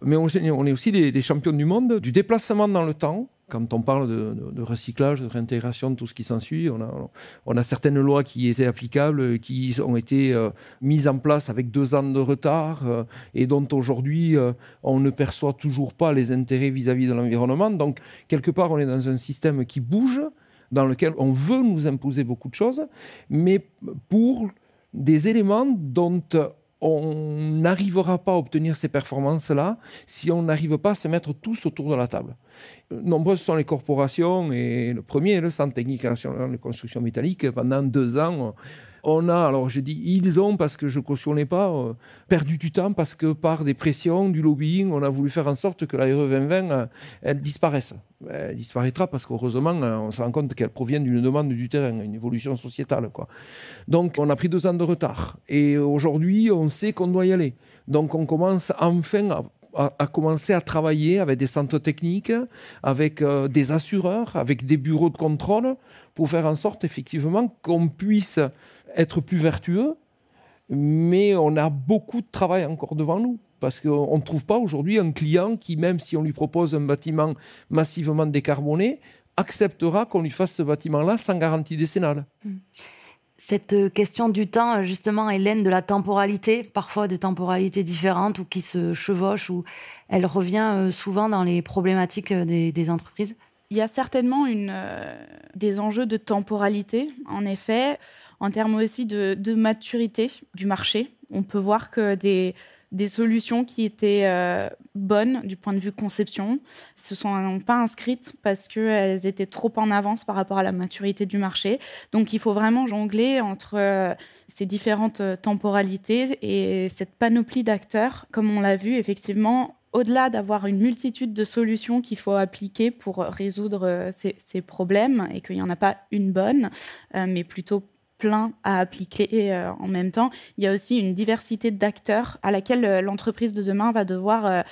mais on, est aussi les champions du monde du déplacement dans le temps, quand on parle de, recyclage, de réintégration, de tout ce qui s'ensuit, on a, certaines lois qui étaient applicables, qui ont été euh, mises en place avec deux ans de retard euh, et dont aujourd'hui euh, on ne perçoit toujours pas les intérêts vis-à-vis -vis de l'environnement. Donc, quelque part, on est dans un système qui bouge, dans lequel on veut nous imposer beaucoup de choses, mais pour des éléments dont on n'arrivera pas à obtenir ces performances-là si on n'arrive pas à se mettre tous autour de la table. Nombreuses sont les corporations et le premier, le Centre technique national de construction métallique, pendant deux ans, a, alors j'ai dit ils ont parce que je cautionnais pas, euh, perdu du temps parce que par des pressions, du lobbying, on a voulu faire en sorte que la RE 2020, euh, elle disparaisse. Elle disparaîtra parce qu'heureusement, on se rend compte qu'elle provient d'une demande du terrain, une évolution sociétale. Quoi. Donc on a pris deux ans de retard. Et aujourd'hui, on sait qu'on doit y aller. Donc on commence enfin à a, commencé à travailler avec des centres techniques, avec euh, des assureurs, avec des bureaux de contrôle, pour faire en sorte effectivement qu'on puisse être plus vertueux. Mais on a beaucoup de travail encore devant nous. Parce qu'on ne trouve pas aujourd'hui un client qui, même si on lui propose un bâtiment massivement décarboné, acceptera qu'on lui fasse ce bâtiment-là sans garantie décennale. Mmh cette euh, question du temps, euh, justement, Hélène, de la temporalité, parfois des temporalités différentes ou qui se chevauchent, ou elle revient euh, souvent dans les problématiques des, entreprises? Il y a certainement une, des enjeux de temporalité, en effet, en termes aussi de, de maturité du marché. On peut voir que des des solutions qui étaient euh, bonnes du point de vue conception se sont pas inscrites parce qu'elles étaient trop en avance par rapport à la maturité du marché. Donc il faut vraiment jongler entre euh, ces différentes euh, temporalités et cette panoplie d'acteurs. Comme on l'a vu, effectivement, au-delà d'avoir une multitude de solutions qu'il faut appliquer pour résoudre ces, ces problèmes et qu'il n'y en a pas une bonne, mais plutôt plein à appliquer euh, en même temps. Il y a aussi une diversité d'acteurs à laquelle euh, l'entreprise de demain va devoir euh,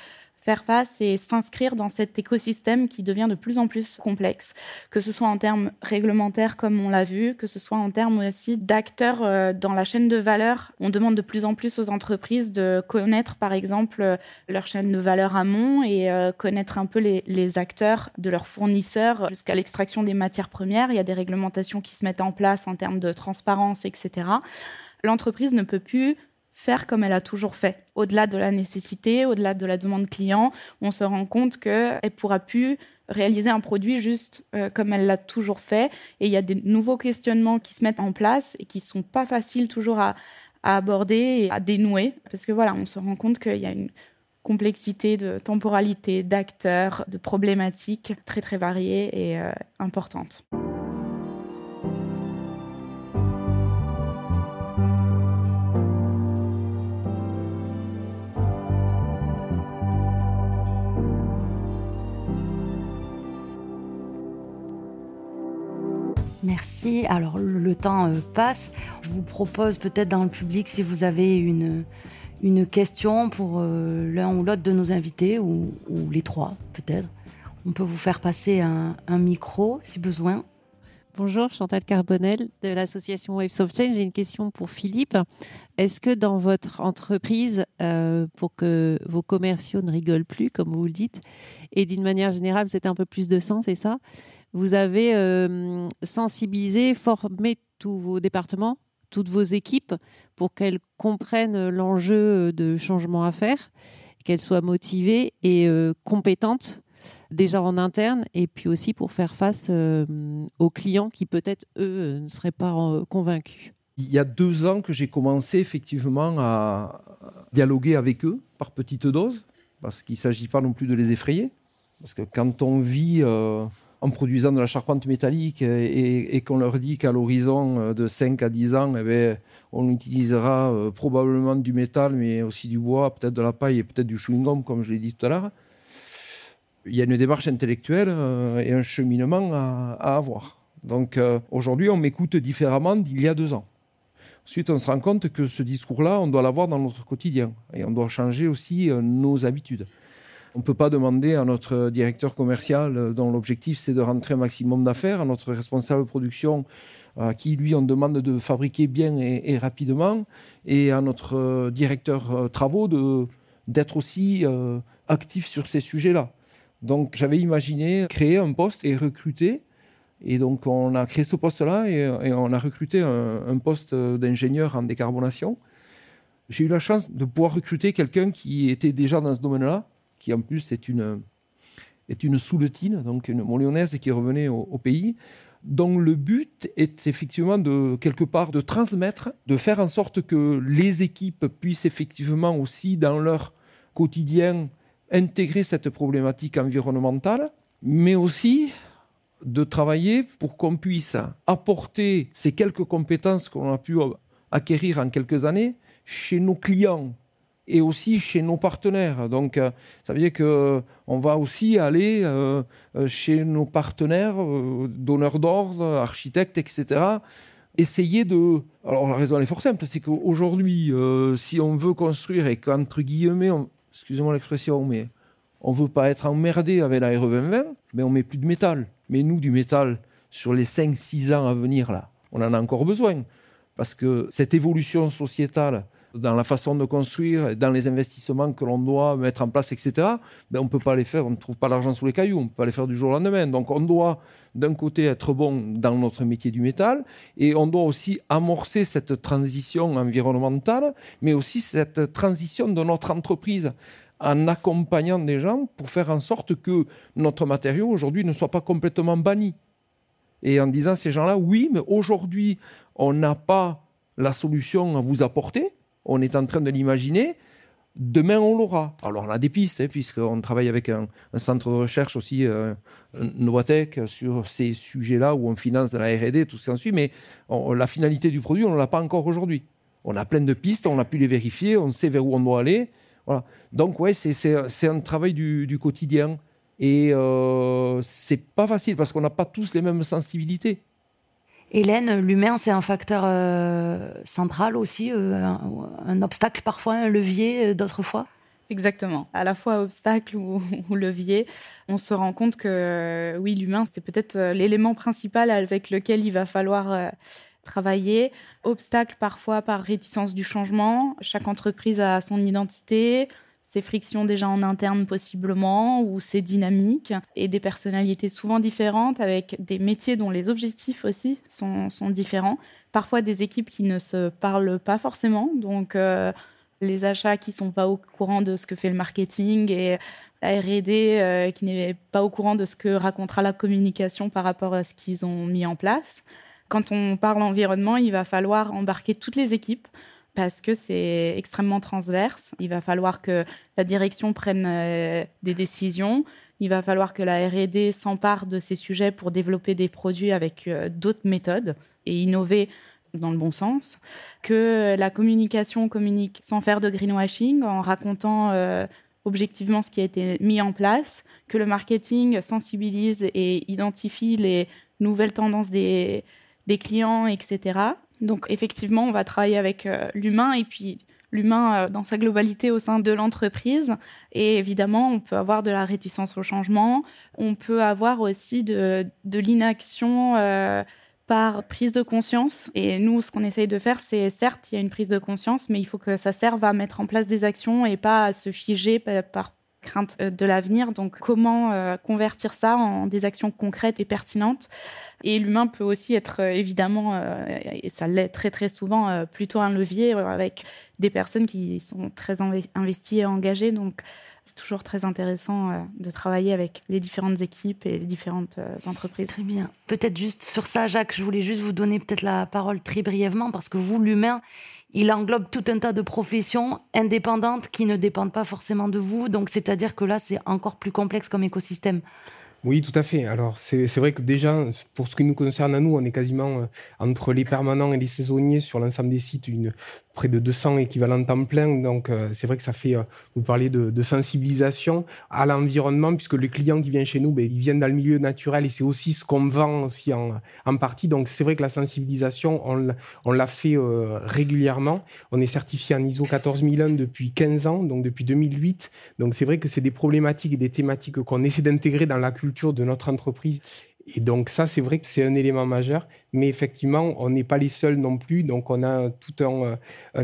faire face et s'inscrire dans cet écosystème qui devient de plus en plus complexe, que ce soit en termes réglementaires comme on l'a vu, que ce soit en termes aussi d'acteurs euh, dans la chaîne de valeur. On demande de plus en plus aux entreprises de connaître par exemple euh, leur chaîne de valeur amont et euh, connaître un peu les, les acteurs de leurs fournisseurs jusqu'à l'extraction des matières premières. Il y a des réglementations qui se mettent en place en termes de transparence, etc. L'entreprise ne peut plus faire comme elle a toujours fait. Au-delà de la nécessité, au-delà de la demande client, on se rend compte qu'elle ne pourra plus réaliser un produit juste euh, comme elle l'a toujours fait. Et il y a des nouveaux questionnements qui se mettent en place et qui ne sont pas faciles toujours à, aborder et à dénouer. Parce que voilà, on se rend compte qu'il y a une complexité de temporalité, d'acteurs, de problématiques très très variées et euh, importantes. Merci. Alors, le temps euh, passe. Je vous propose peut-être dans le public, si vous avez une, question pour euh, l'un ou l'autre de nos invités, ou, les trois peut-être, on peut vous faire passer un, micro si besoin. Bonjour, Chantal Carbonel de l'association Waves of Change. J'ai une question pour Philippe. Est-ce que dans votre entreprise, euh, pour que vos commerciaux ne rigolent plus, comme vous le dites, et d'une manière générale, c'est un peu plus de sens, c'est ça? Vous avez euh, sensibilisé, formé tous vos départements, toutes vos équipes pour qu'elles comprennent l'enjeu de changement à faire, qu'elles soient motivées et euh, compétentes déjà en interne et puis aussi pour faire face euh, aux clients qui peut-être eux ne seraient pas convaincus. Il y a deux ans que j'ai commencé effectivement à dialoguer avec eux par petites doses parce qu'il ne s'agit pas non plus de les effrayer. Parce que quand on vit en produisant de la charpente métallique et, qu'on leur dit qu'à l'horizon euh, de 5 à 10 ans, eh bien, on utilisera euh, probablement du métal, mais aussi du bois, peut-être de la paille et peut-être du chewing-gum, comme je l'ai dit tout à l'heure. Il y a une démarche intellectuelle euh, et un cheminement à, avoir. Donc aujourd'hui, on m'écoute différemment d'il y a deux ans. Ensuite, on se rend compte que ce discours-là, on doit l'avoir dans notre quotidien. Et on doit changer aussi nos habitudes. On ne peut pas demander à notre directeur commercial, euh, dont l'objectif c'est de rentrer un maximum d'affaires, à notre responsable production, à qui lui on demande de fabriquer bien et, rapidement, et à notre euh, directeur euh, travaux d'être aussi actif sur ces sujets-là. Donc j'avais imaginé créer un poste et recruter. Et donc on a créé ce poste-là et, on a recruté un poste d'ingénieur en décarbonation. J'ai eu la chance de pouvoir recruter quelqu'un qui était déjà dans ce domaine-là, qui en plus est une, est une souletine, donc une molyonnaise qui revenait au, pays, dont le but est effectivement de quelque part de transmettre, de faire en sorte que les équipes puissent effectivement aussi dans leur quotidien intégrer cette problématique environnementale, mais aussi de travailler pour qu'on puisse apporter ces quelques compétences qu'on a pu acquérir en quelques années chez nos clients et aussi chez nos partenaires. Donc, euh, ça veut dire qu'on va aussi aller euh, euh, chez nos partenaires, donneurs d'ordre, architectes, etc. Essayer de. Alors, la raison est fort simple c'est qu'aujourd'hui, si on veut construire et qu'entre guillemets, excusez-moi l'expression, mais on veut pas être emmerdé avec la RE 2020, mais on met plus de métal. Mais nous, du métal, sur les 5-6 ans à venir, là, on en a encore besoin. Parce que cette évolution sociétale, dans la façon de construire, dans les investissements que l'on doit mettre en place, etc., ben on ne peut pas les faire, on ne trouve pas l'argent sous les cailloux, on ne peut pas les faire du jour au lendemain. Donc on doit d'un côté être bon dans notre métier du métal, et on doit aussi amorcer cette transition environnementale, mais aussi cette transition de notre entreprise en accompagnant des gens pour faire en sorte que notre matériau aujourd'hui ne soit pas complètement banni. Et en disant à ces gens-là, oui, mais aujourd'hui, on n'a pas la solution à vous apporter, on est en train de l'imaginer. Demain, on l'aura. Alors, on a des pistes, hein, puisqu'on travaille avec un, centre de recherche aussi, euh, sur ces sujets-là, où on finance de la R&D, tout ce qui en suit, mais la finalité du produit, on ne l'a pas encore aujourd'hui. On a plein de pistes, on a pu les vérifier, on sait vers où on doit aller. Voilà. Donc, ouais, c'est un travail du, quotidien. Et euh, c'est pas facile, parce qu'on n'a pas tous les mêmes sensibilités. Hélène, l'humain, c'est un facteur euh, central aussi, euh, un, obstacle parfois, un levier euh, d'autres fois Exactement. À la fois obstacle ou, levier, on se rend compte que oui, l'humain, c'est peut-être l'élément principal avec lequel il va falloir travailler. Obstacle parfois par réticence du changement. Chaque entreprise a son identité, ces frictions déjà en interne possiblement, ou ces dynamiques, et des personnalités souvent différentes, avec des métiers dont les objectifs aussi sont, différents. Parfois des équipes qui ne se parlent pas forcément, donc euh, les achats qui sont pas au courant de ce que fait le marketing et la R&D euh, qui n'est pas au courant de ce que racontera la communication par rapport à ce qu'ils ont mis en place. Quand on parle environnement, il va falloir embarquer toutes les équipes parce que c'est extrêmement transverse. Il va falloir que la direction prenne euh, des décisions. Il va falloir que la R&D s'empare de ces sujets pour développer des produits avec euh, d'autres méthodes et innover dans le bon sens. Que la communication communique sans faire de greenwashing, en racontant euh, objectivement ce qui a été mis en place. Que le marketing sensibilise et identifie les nouvelles tendances des, des clients, etc. Donc effectivement, on va travailler avec euh, l'humain et puis l'humain euh, dans sa globalité au sein de l'entreprise. Et évidemment, on peut avoir de la réticence au changement. On peut avoir aussi de, l'inaction euh, par prise de conscience. Et nous, ce qu'on essaye de faire, c'est certes, il y a une prise de conscience, mais il faut que ça serve à mettre en place des actions et pas à se figer par crainte euh, de l'avenir. Donc, comment euh, convertir ça en des actions concrètes et pertinentes? Et l'humain peut aussi être euh, évidemment, et ça l'est très très souvent, plutôt un levier avec des personnes qui sont très investies et engagées. Donc, c'est toujours très intéressant de travailler avec les différentes équipes et les différentes entreprises. Très bien. Peut-être juste sur ça, Jacques, je voulais juste vous donner peut-être la parole très brièvement parce que vous, l'humain, il englobe tout un tas de professions indépendantes qui ne dépendent pas forcément de vous. Donc, c'est-à-dire que là, c'est encore plus complexe comme écosystème. Oui, tout à fait. Alors, c'est vrai que déjà, pour ce qui nous concerne à nous, on est quasiment euh, entre les permanents et les saisonniers sur l'ensemble des sites, près de 200 équivalents temps plein. Donc, euh, c'est vrai que ça fait, euh, vous parlez de, sensibilisation à l'environnement, puisque le client qui vient chez nous, ben, il vient dans le milieu naturel et c'est aussi ce qu'on vend aussi en, en partie. Donc, c'est vrai que la sensibilisation, on, on l'a fait régulièrement. On est certifié en ISO 14001 depuis 15 ans, donc depuis 2008. Donc, c'est vrai que c'est des problématiques et des thématiques qu'on essaie d'intégrer dans la culture de notre entreprise. Et donc ça, c'est vrai que c'est un élément majeur, mais effectivement, on n'est pas les seuls non plus. Donc on a tout un,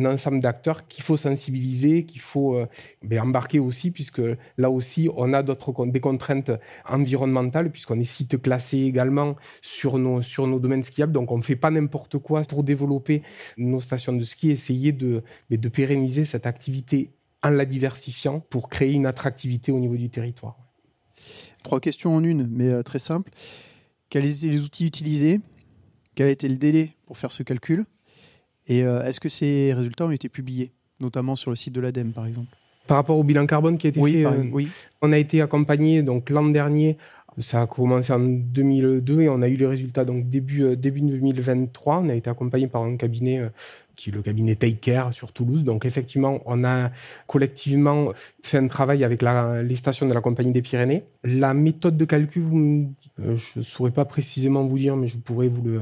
ensemble d'acteurs qu'il faut sensibiliser, qu'il faut euh, ben, embarquer aussi, puisque là aussi, on a d'autres des contraintes environnementales, puisqu'on est site classé également sur nos, sur nos domaines skiables. Donc on ne fait pas n'importe quoi pour développer nos stations de ski, essayer de, ben, de pérenniser cette activité en la diversifiant pour créer une attractivité au niveau du territoire. Trois questions en une, mais euh, très simple. Quels étaient les outils utilisés? Quel a été le délai pour faire ce calcul? Et euh, est-ce que ces résultats ont été publiés, notamment sur le site de l'ADEME, par exemple? Par rapport au bilan carbone qui a été fait, euh, oui. on a été accompagné donc l'an dernier ça a commencé en 2002 et on a eu les résultats donc début, début 2023. On a été accompagné par un cabinet qui est le cabinet Take Care sur Toulouse. Donc effectivement, on a collectivement fait un travail avec la, les stations de la Compagnie des Pyrénées. La méthode de calcul, euh, je ne saurais pas précisément vous dire, mais je pourrais vous le,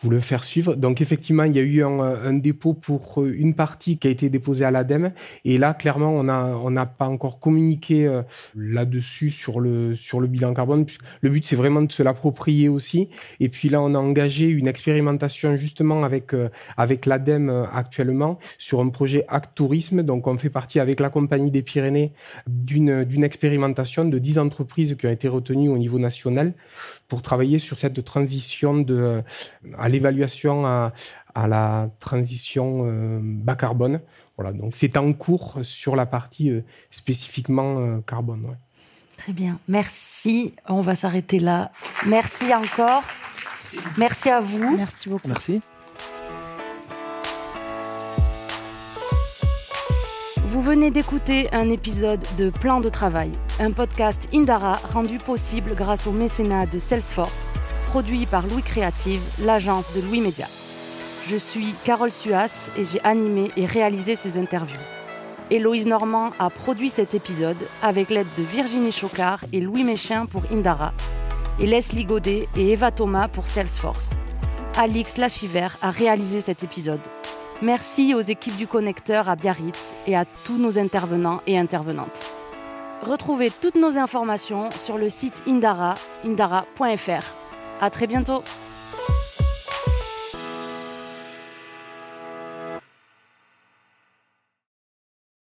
vous le faire suivre. Donc effectivement, il y a eu un, un dépôt pour une partie qui a été déposée à l'ADEME. Et là, clairement, on n'a on n'a pas encore communiqué euh, là-dessus sur le, sur le bilan carbone. Le but, c'est vraiment de se l'approprier aussi. Et puis là, on a engagé une expérimentation justement avec, euh, avec l'ADEME euh, actuellement sur un projet Act Tourisme. Donc on fait partie avec la Compagnie des Pyrénées d'une, d'une expérimentation de 10 entreprises qui ont été retenues au niveau national pour travailler sur cette transition de, à l'évaluation à, à la transition euh, bas carbone. Voilà, donc c'est en cours sur la partie euh, spécifiquement euh, carbone. Ouais. Très bien, merci. On va s'arrêter là. Merci encore. Merci à vous. Merci beaucoup. Merci. Vous venez d'écouter un épisode de Plan de travail, un podcast Indara rendu possible grâce au mécénat de Salesforce, produit par Louis Créative, l'agence de Louis Média. Je suis Carole Suas et j'ai animé et réalisé ces interviews. Héloïse Normand a produit cet épisode avec l'aide de Virginie Chocard et Louis Méchin pour Indara, et Leslie Godet et Eva Thomas pour Salesforce. Alix Lachiver a réalisé cet épisode. Merci aux équipes du Connecteur à Biarritz et à tous nos intervenants et intervenantes. Retrouvez toutes nos informations sur le site Indara, indara.fr. À très bientôt!